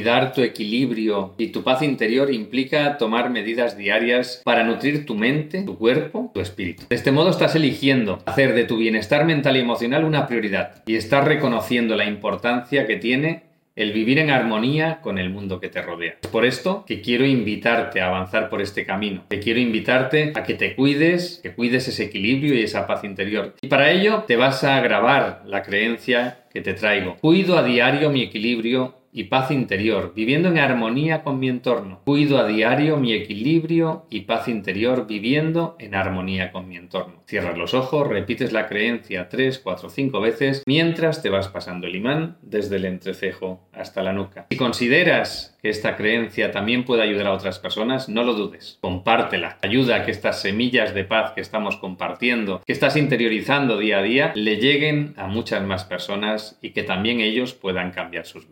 Cuidar tu equilibrio y tu paz interior implica tomar medidas diarias para nutrir tu mente, tu cuerpo, tu espíritu. De este modo estás eligiendo hacer de tu bienestar mental y emocional una prioridad y estás reconociendo la importancia que tiene el vivir en armonía con el mundo que te rodea. Por esto que quiero invitarte a avanzar por este camino, que quiero invitarte a que te cuides, que cuides ese equilibrio y esa paz interior. Y para ello te vas a grabar la creencia que te traigo. Cuido a diario mi equilibrio y paz interior, viviendo en armonía con mi entorno. Cuido a diario mi equilibrio y paz interior, viviendo en armonía con mi entorno. Cierras los ojos, repites la creencia 3, 4, 5 veces mientras te vas pasando el imán desde el entrecejo hasta la nuca. Si consideras que esta creencia también puede ayudar a otras personas, no lo dudes. Compártela. Ayuda a que estas semillas de paz que estamos compartiendo, que estás interiorizando día a día, le lleguen a muchas más personas y que también ellos puedan cambiar sus vidas.